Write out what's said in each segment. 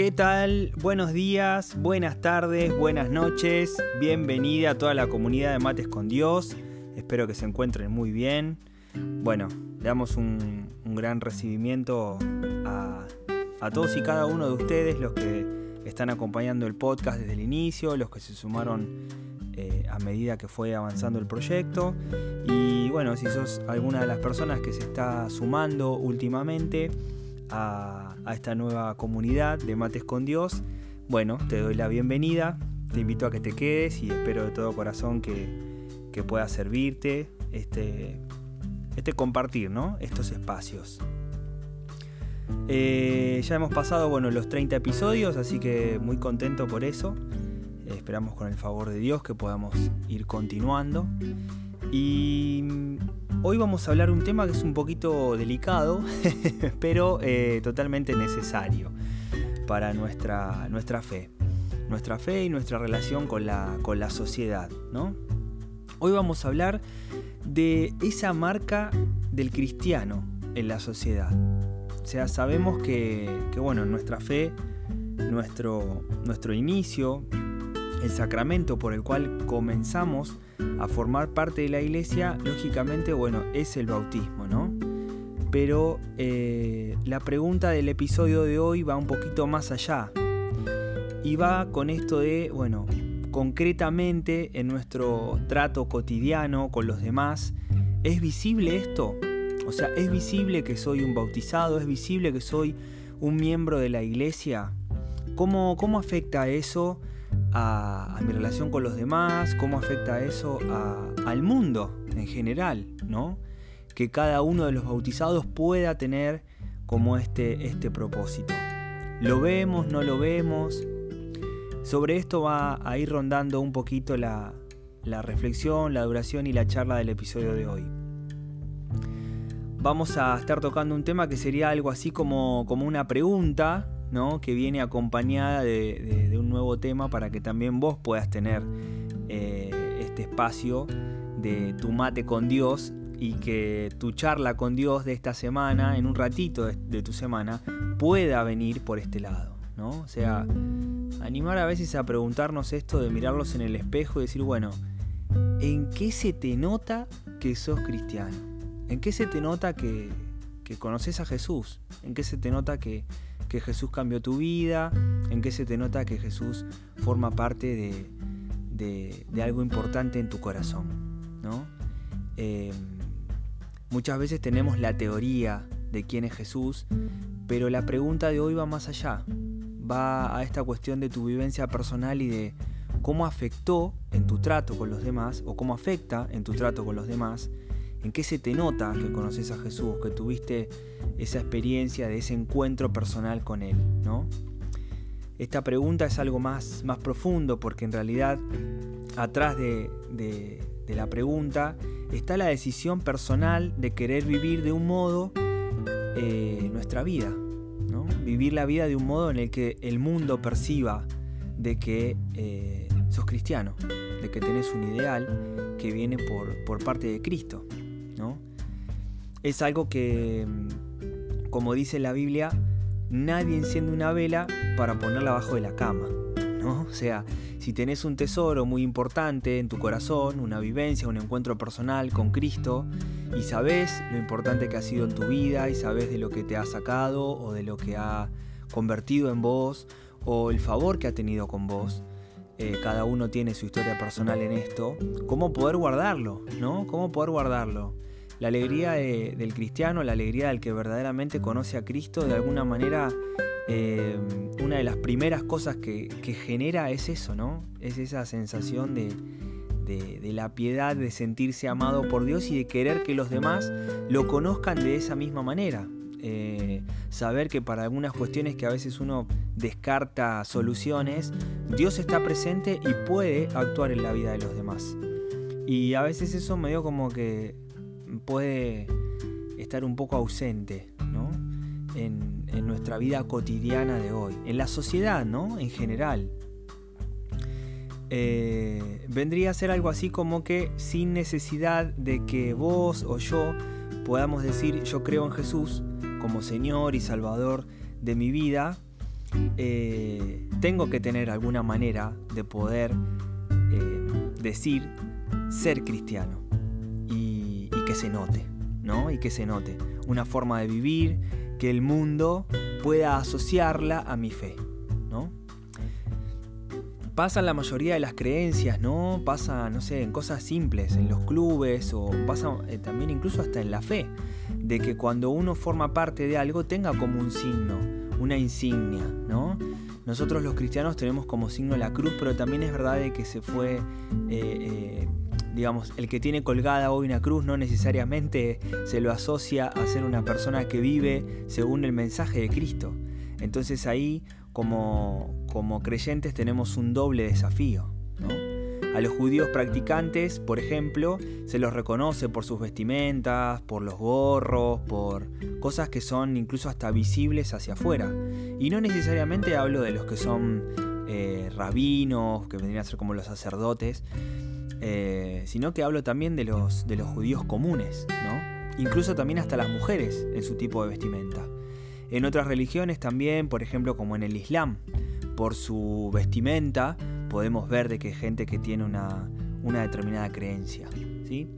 ¿Qué tal? Buenos días, buenas tardes, buenas noches. Bienvenida a toda la comunidad de Mates con Dios. Espero que se encuentren muy bien. Bueno, le damos un, gran recibimiento a, todos y cada uno de ustedes, los que están acompañando el podcast desde el inicio, los que se sumaron eh, a medida que fue avanzando el proyecto. Y bueno, si sos alguna de las personas que se está sumando últimamente a a esta nueva comunidad de Mates con Dios, bueno, te doy la bienvenida, te invito a que te quedes y espero de todo corazón que, pueda servirte este, este compartir ¿no? estos espacios. Eh, ya hemos pasado bueno, los 30 episodios, así que muy contento por eso. esperamos con el favor de Dios que podamos ir continuando. Y Hoy vamos a hablar de un tema que es un poquito delicado, pero eh, totalmente necesario para nuestra, nuestra fe. Nuestra fe y nuestra relación con la, con la sociedad. ¿no? Hoy vamos a hablar de esa marca del cristiano en la sociedad. O sea, sabemos que, que bueno, nuestra fe, nuestro, nuestro inicio, el sacramento por el cual comenzamos a formar parte de la iglesia, lógicamente, bueno, es el bautismo, ¿no? Pero eh, la pregunta del episodio de hoy va un poquito más allá. Y va con esto de, bueno, concretamente en nuestro trato cotidiano con los demás, ¿es visible esto? O sea, ¿es visible que soy un bautizado? ¿Es visible que soy un miembro de la iglesia? ¿Cómo, cómo afecta eso a, mi relación con los demás, cómo afecta eso al mundo en general, ¿no? Que cada uno de los bautizados pueda tener como este, este propósito. ¿Lo vemos, no lo vemos? Sobre esto va a ir rondando un poquito la, la reflexión, la duración y la charla del episodio de hoy. Vamos a estar tocando un tema que sería algo así como, como una pregunta que viene acompañada de, un nuevo tema para que también vos puedas tener eh, este espacio de tu mate con Dios y que tu charla con Dios de esta semana, en un ratito de, tu semana, pueda venir por este lado. ¿no? O sea, animar a veces a preguntarnos esto de mirarlos en el espejo y decir, bueno, ¿en qué se te nota que sos cristiano? ¿En qué se te nota que, que conoces a Jesús? ¿En qué se te nota que, que Jesús cambió tu vida, en qué se te nota que Jesús forma parte de, algo importante en tu corazón. ¿no? Em, muchas veces tenemos la teoría de quién es Jesús, pero la pregunta de hoy va más allá. Va a esta cuestión de tu vivencia personal y de cómo afectó en tu trato con los demás o cómo afecta en tu trato con los demás ¿En qué se te nota que conoces a Jesús, que tuviste esa experiencia de ese encuentro personal con Él? ¿no? Esta pregunta es algo más, más profundo porque en realidad atrás de, la pregunta está la decisión personal de querer vivir de un modo eh, nuestra vida. Vivir la vida de un modo en el que el mundo perciba de que eh, sos cristiano, de que tenés un ideal que viene por, por parte de Cristo. Es algo que, como dice la Biblia, nadie enciende una vela para ponerla abajo de la cama. ¿no? O sea, si tenés un tesoro muy importante en tu corazón, una vivencia, un encuentro personal con Cristo, y sabes lo importante que ha sido en tu vida y sabes de lo que te ha sacado o de lo que ha convertido en vos o el favor que ha tenido con vos. Eh, cada uno tiene su historia personal en esto. ¿Cómo poder guardarlo? ¿No? ¿Cómo poder guardarlo? La alegría del cristiano, la alegría del que verdaderamente conoce a Cristo, de alguna manera, eh, una de las primeras cosas que, genera es eso, ¿no? Es esa sensación de, la piedad, de sentirse amado por Dios y de querer que los demás lo conozcan de esa misma manera. Eh, saber que para algunas cuestiones que a veces uno descarta soluciones, Dios está presente y puede actuar en la vida de los demás. Y a veces eso medio como que puede estar un poco ausente ¿no? en, nuestra vida cotidiana de hoy, en la sociedad ¿no? en general. Eh, vendría a ser algo así como que sin necesidad de que vos o yo podamos decir yo creo en Jesús como Señor y Salvador de mi vida, eh, tengo que tener alguna manera de poder eh, decir ser cristiano que se note, ¿no? Y que se note. Una forma de vivir, que el mundo pueda asociarla a mi fe, ¿no? Pasa en la mayoría de las creencias, ¿no? Pasa, no sé, en cosas simples, en los clubes o pasa eh, también incluso hasta en la fe, de que cuando uno forma parte de algo tenga como un signo, una insignia, ¿no? Nosotros los cristianos tenemos como signo la cruz, pero también es verdad de que se fue eh, eh, digamos, el que tiene colgada hoy una cruz no necesariamente se lo asocia a ser una persona que vive según el mensaje de Cristo. Entonces ahí, como, como creyentes, tenemos un doble desafío. A los judíos practicantes, por ejemplo, se los reconoce por sus vestimentas, por los gorros, por cosas que son incluso hasta visibles hacia afuera. Y no necesariamente hablo de los que son eh, rabinos, que vendrían a ser como los sacerdotes, eh, sino que hablo también de los, de los judíos comunes, ¿no? incluso también hasta las mujeres en su tipo de vestimenta. En otras religiones también, por ejemplo como en el Islam, por su vestimenta podemos ver de que gente que tiene una, determinada creencia. ¿sí?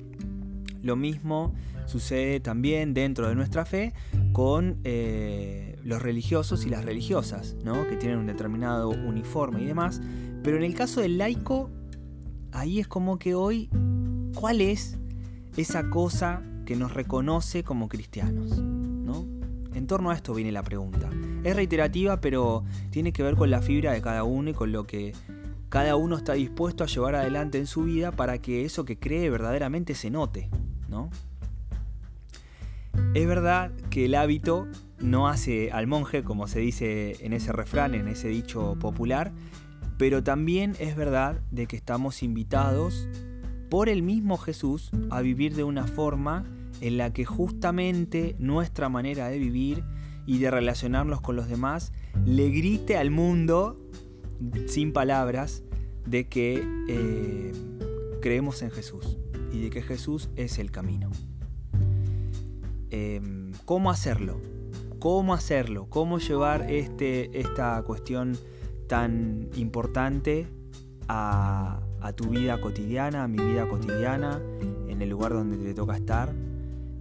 Lo mismo sucede también dentro de nuestra fe con eh, los religiosos y las religiosas, ¿no? que tienen un determinado uniforme y demás. Pero en el caso del laico ahí es como que hoy, ¿cuál es esa cosa que nos reconoce como cristianos? ¿no? En torno a esto viene la pregunta. Es reiterativa, pero tiene que ver con la fibra de cada uno y con lo que cada uno está dispuesto a llevar adelante en su vida para que eso que cree verdaderamente se note. ¿no? Es verdad que el hábito no hace al monje, como se dice en ese refrán, en ese dicho popular, pero también es verdad de que estamos invitados por el mismo Jesús a vivir de una forma en la que justamente nuestra manera de vivir y de relacionarnos con los demás le grite al mundo, sin palabras, de que eh, creemos en Jesús y de que Jesús es el camino. Em, ¿Cómo hacerlo? ¿Cómo hacerlo? ¿Cómo llevar este, esta cuestión tan importante a, tu vida cotidiana, a mi vida cotidiana, en el lugar donde te toca estar,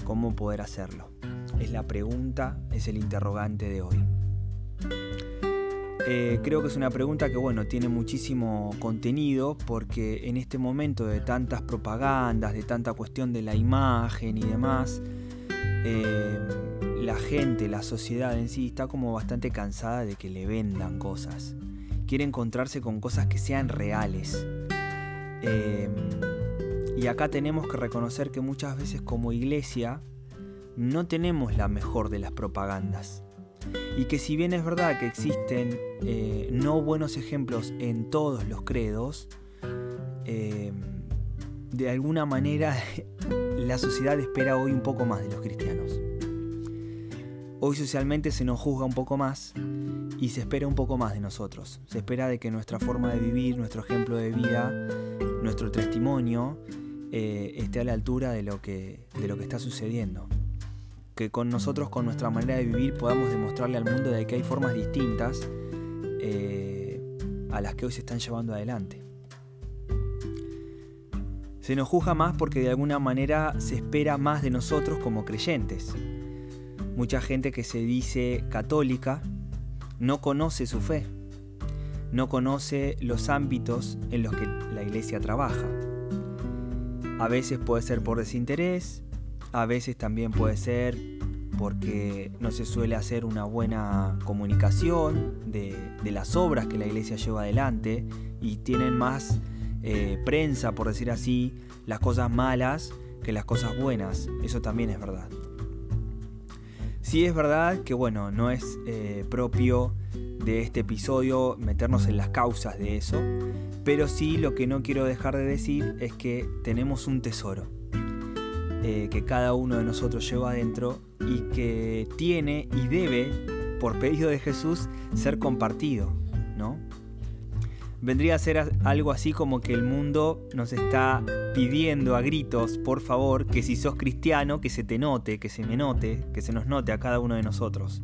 cómo poder hacerlo. Es la pregunta, es el interrogante de hoy. Eh, creo que es una pregunta que bueno, tiene muchísimo contenido porque en este momento de tantas propagandas, de tanta cuestión de la imagen y demás, eh, la gente, la sociedad en sí está como bastante cansada de que le vendan cosas quiere encontrarse con cosas que sean reales. Em, y acá tenemos que reconocer que muchas veces como iglesia no tenemos la mejor de las propagandas. Y que si bien es verdad que existen eh, no buenos ejemplos en todos los credos, em, de alguna manera la sociedad espera hoy un poco más de los cristianos. Hoy socialmente se nos juzga un poco más y se espera un poco más de nosotros. Se espera de que nuestra forma de vivir, nuestro ejemplo de vida, nuestro testimonio eh, esté a la altura de lo, que, está sucediendo. Que con nosotros, con nuestra manera de vivir, podamos demostrarle al mundo de que hay formas distintas eh, a las que hoy se están llevando adelante. Se nos juzga más porque de alguna manera se espera más de nosotros como creyentes. Mucha gente que se dice católica no conoce su fe, no conoce los ámbitos en los que la iglesia trabaja. A veces puede ser por desinterés, a veces también puede ser porque no se suele hacer una buena comunicación de, las obras que la iglesia lleva adelante y tienen más eh, prensa, por decir así, las cosas malas que las cosas buenas. Eso también es verdad. Sí es verdad que bueno, no es eh, propio de este episodio meternos en las causas de eso, pero sí lo que no quiero dejar de decir es que tenemos un tesoro eh, que cada uno de nosotros lleva adentro y que tiene y debe, por pedido de Jesús, ser compartido, ¿no? Vendría a ser algo así como que el mundo nos está pidiendo a gritos, por favor, que si sos cristiano, que se te note, que se me note, que se nos note a cada uno de nosotros.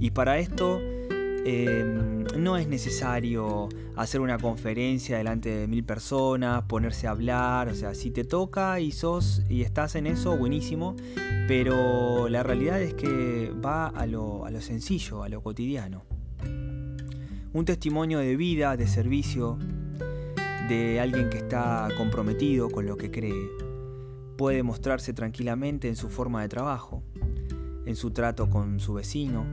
Y para esto Em, no es necesario hacer una conferencia delante de mil personas, ponerse a hablar, o sea, si te toca y sos y estás en eso, buenísimo, pero la realidad es que va a lo, a lo sencillo, a lo cotidiano. Un testimonio de vida, de servicio, de alguien que está comprometido con lo que cree, puede mostrarse tranquilamente en su forma de trabajo, en su trato con su vecino,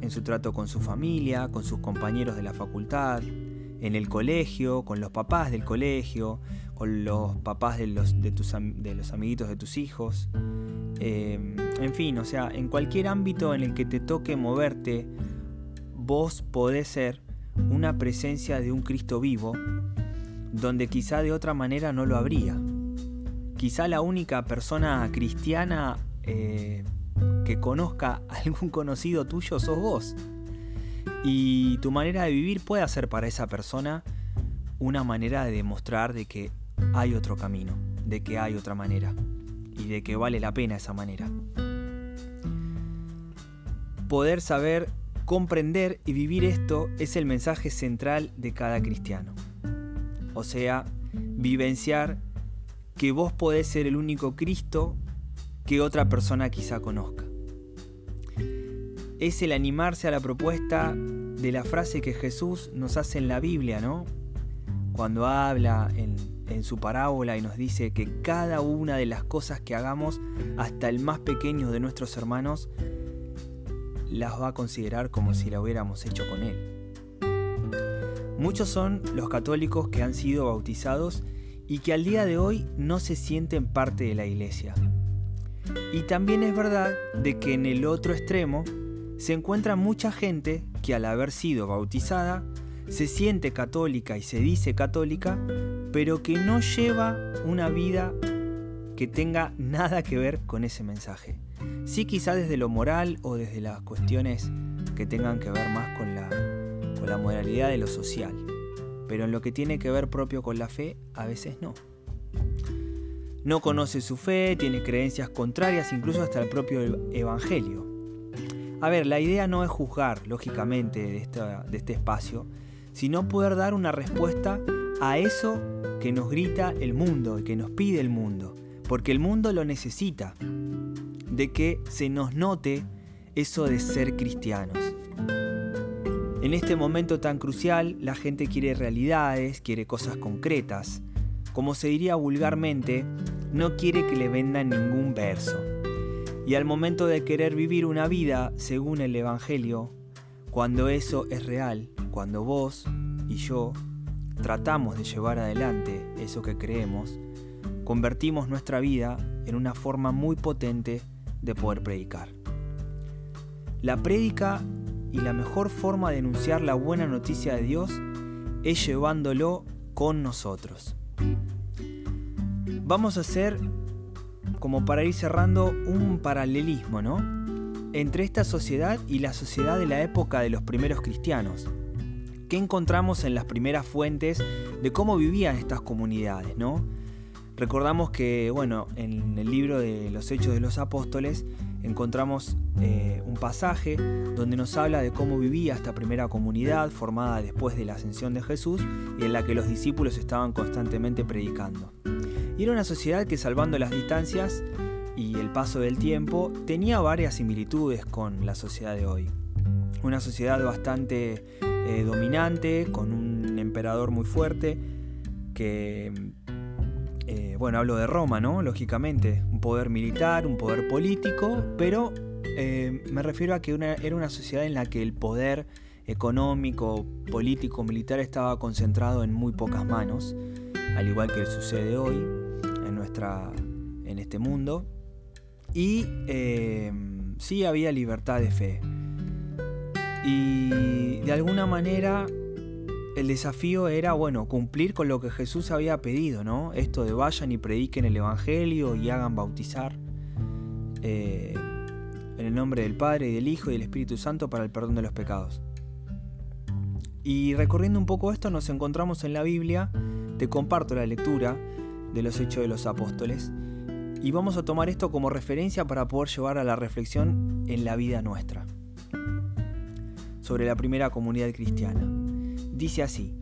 en su trato con su familia, con sus compañeros de la facultad, en el colegio, con los papás del colegio, con los papás de los, de de los amiguitos de tus hijos. Em, en fin, o sea, en cualquier ámbito en el que te toque moverte, vos podés ser una presencia de un Cristo vivo, donde quizá de otra manera no lo habría. Quizá la única persona cristiana eh, que conozca algún conocido tuyo sos vos. Y tu manera de vivir puede ser para esa persona una manera de demostrar de que hay otro camino, de que hay otra manera y de que vale la pena esa manera. Poder saber comprender y vivir esto es el mensaje central de cada cristiano. O sea, vivenciar que vos podés ser el único Cristo que otra persona quizá conozca es el animarse a la propuesta de la frase que Jesús nos hace en la Biblia, ¿no? Cuando habla en, su parábola y nos dice que cada una de las cosas que hagamos, hasta el más pequeño de nuestros hermanos, las va a considerar como si la hubiéramos hecho con Él. Muchos son los católicos que han sido bautizados y que al día de hoy no se sienten parte de la iglesia. Y también es verdad de que en el otro extremo se encuentra mucha gente que al haber sido bautizada se siente católica y se dice católica, pero que no lleva una vida que tenga nada que ver con ese mensaje. Sí quizá desde lo moral o desde las cuestiones que tengan que ver más con la, con la moralidad de lo social, pero en lo que tiene que ver propio con la fe, a veces no. No conoce su fe, tiene creencias contrarias incluso hasta el propio Evangelio. A ver, la idea no es juzgar, lógicamente, de, de este espacio, sino poder dar una respuesta a eso que nos grita el mundo y que nos pide el mundo, porque el mundo lo necesita, de que se nos note eso de ser cristianos. En este momento tan crucial, la gente quiere realidades, quiere cosas concretas. Como se diría vulgarmente, no quiere que le vendan ningún verso. Y al momento de querer vivir una vida según el Evangelio, cuando eso es real, cuando vos y yo tratamos de llevar adelante eso que creemos, convertimos nuestra vida en una forma muy potente de poder predicar. La prédica y la mejor forma de anunciar la buena noticia de Dios es llevándolo con nosotros. Vamos a hacer como para ir cerrando, un paralelismo, ¿no? Entre esta sociedad y la sociedad de la época de los primeros cristianos. ¿Qué encontramos en las primeras fuentes de cómo vivían estas comunidades, ¿no? Recordamos que, bueno, en el libro de los Hechos de los Apóstoles encontramos eh, un pasaje donde nos habla de cómo vivía esta primera comunidad formada después de la ascensión de Jesús y en la que los discípulos estaban constantemente predicando. Y era una sociedad que salvando las distancias y el paso del tiempo tenía varias similitudes con la sociedad de hoy. Una sociedad bastante eh, dominante, con un emperador muy fuerte, que, eh, bueno, hablo de Roma, ¿no? Lógicamente, un poder militar, un poder político, pero eh, me refiero a que era una sociedad en la que el poder económico, político, militar estaba concentrado en muy pocas manos, al igual que sucede hoy en, nuestra, en este mundo. Y eh, sí había libertad de fe. Y de alguna manera el desafío era, bueno, cumplir con lo que Jesús había pedido, ¿no? Esto de vayan y prediquen el Evangelio y hagan bautizar. Eh, en el nombre del Padre y del Hijo y del Espíritu Santo para el perdón de los pecados. Y recorriendo un poco esto nos encontramos en la Biblia, te comparto la lectura de los Hechos de los Apóstoles y vamos a tomar esto como referencia para poder llevar a la reflexión en la vida nuestra sobre la primera comunidad cristiana. Dice así,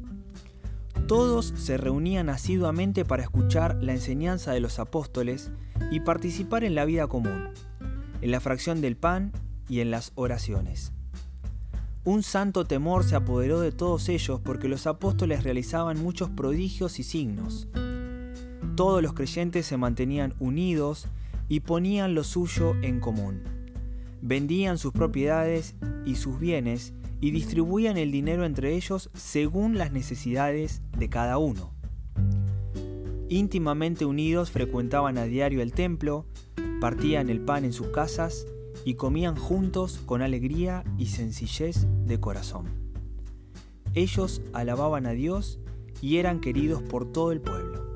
todos se reunían asiduamente para escuchar la enseñanza de los apóstoles y participar en la vida común en la fracción del pan y en las oraciones. Un santo temor se apoderó de todos ellos porque los apóstoles realizaban muchos prodigios y signos. Todos los creyentes se mantenían unidos y ponían lo suyo en común. Vendían sus propiedades y sus bienes y distribuían el dinero entre ellos según las necesidades de cada uno. Íntimamente unidos frecuentaban a diario el templo, partían el pan en sus casas y comían juntos con alegría y sencillez de corazón. Ellos alababan a Dios y eran queridos por todo el pueblo.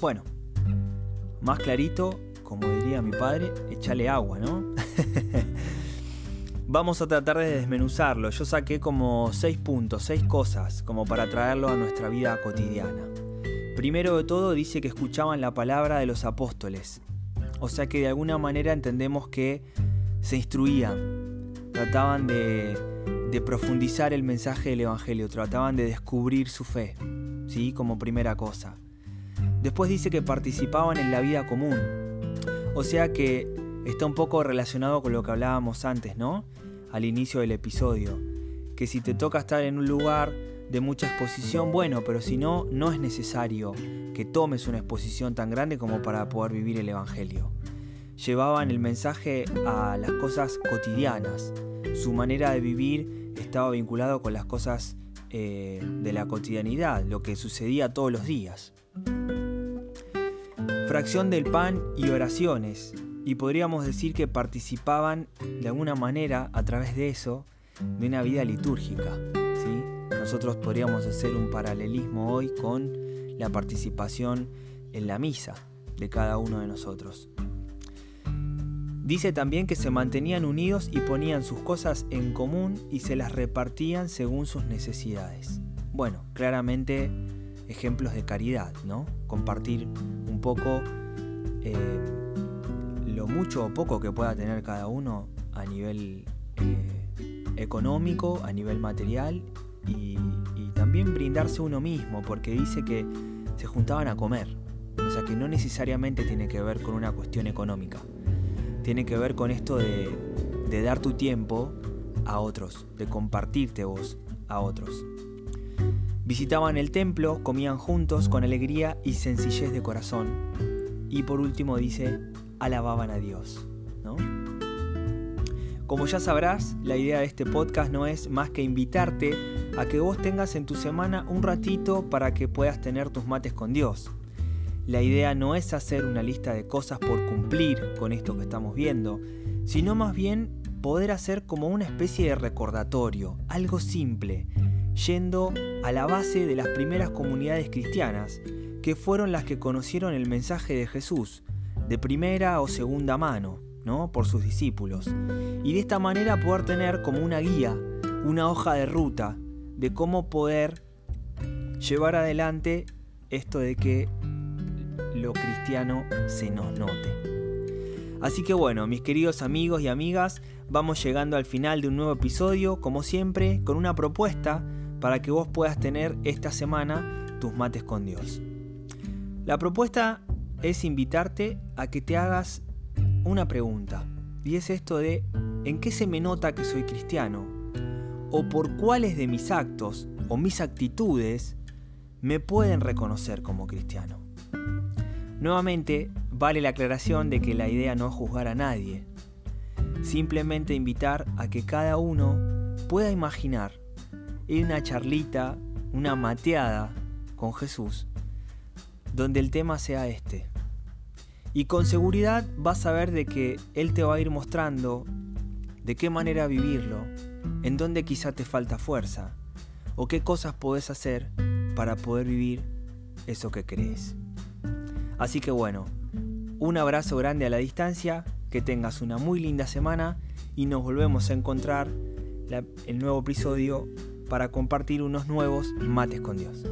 Bueno, más clarito, como diría mi padre, échale agua, ¿no? Vamos a tratar de desmenuzarlo. Yo saqué como seis puntos, seis cosas, como para traerlo a nuestra vida cotidiana. Primero de todo dice que escuchaban la palabra de los apóstoles. O sea que de alguna manera entendemos que se instruían, trataban de, profundizar el mensaje del Evangelio, trataban de descubrir su fe, ¿sí? como primera cosa. Después dice que participaban en la vida común. O sea que está un poco relacionado con lo que hablábamos antes, ¿no? Al inicio del episodio. Que si te toca estar en un lugar de mucha exposición, bueno, pero si no, no es necesario que tomes una exposición tan grande como para poder vivir el Evangelio. Llevaban el mensaje a las cosas cotidianas. Su manera de vivir estaba vinculado con las cosas eh, de la cotidianidad, lo que sucedía todos los días. Fracción del pan y oraciones. Y podríamos decir que participaban de alguna manera a través de eso de una vida litúrgica. Nosotros podríamos hacer un paralelismo hoy con la participación en la misa de cada uno de nosotros. Dice también que se mantenían unidos y ponían sus cosas en común y se las repartían según sus necesidades. Bueno, claramente ejemplos de caridad, ¿no? Compartir un poco eh, mucho o poco que pueda tener cada uno a nivel eh, económico, a nivel material y, también brindarse uno mismo, porque dice que se juntaban a comer. O sea que no necesariamente tiene que ver con una cuestión económica. Tiene que ver con esto de, de dar tu tiempo a otros, de compartirte vos a otros. Visitaban el templo, comían juntos con alegría y sencillez de corazón. Y por último dice, alababan a Dios. ¿no? Como ya sabrás, la idea de este podcast no es más que invitarte a que vos tengas en tu semana un ratito para que puedas tener tus mates con Dios. La idea no es hacer una lista de cosas por cumplir con esto que estamos viendo, sino más bien poder hacer como una especie de recordatorio, algo simple, yendo a la base de las primeras comunidades cristianas, que fueron las que conocieron el mensaje de Jesús, de primera o segunda mano, ¿no? por sus discípulos, y de esta manera poder tener como una guía, una hoja de ruta de cómo poder llevar adelante esto de que lo cristiano se nos note. Así que bueno, mis queridos amigos y amigas, vamos llegando al final de un nuevo episodio, como siempre, con una propuesta para que vos puedas tener esta semana tus mates con Dios. La propuesta es invitarte a que te hagas una pregunta. Y es esto de, ¿en qué se me nota que soy cristiano? ¿O por cuáles de mis actos o mis actitudes me pueden reconocer como cristiano? Nuevamente, vale la aclaración de que la idea no es juzgar a nadie, simplemente invitar a que cada uno pueda imaginar en una charlita, una mateada con Jesús, donde el tema sea este. Y con seguridad vas a ver de que Él te va a ir mostrando de qué manera vivirlo, en dónde quizá te falta fuerza, o qué cosas podés hacer para poder vivir eso que crees. Así que bueno, un abrazo grande a la distancia, que tengas una muy linda semana y nos volvemos a encontrar el nuevo episodio para compartir unos nuevos mates con Dios.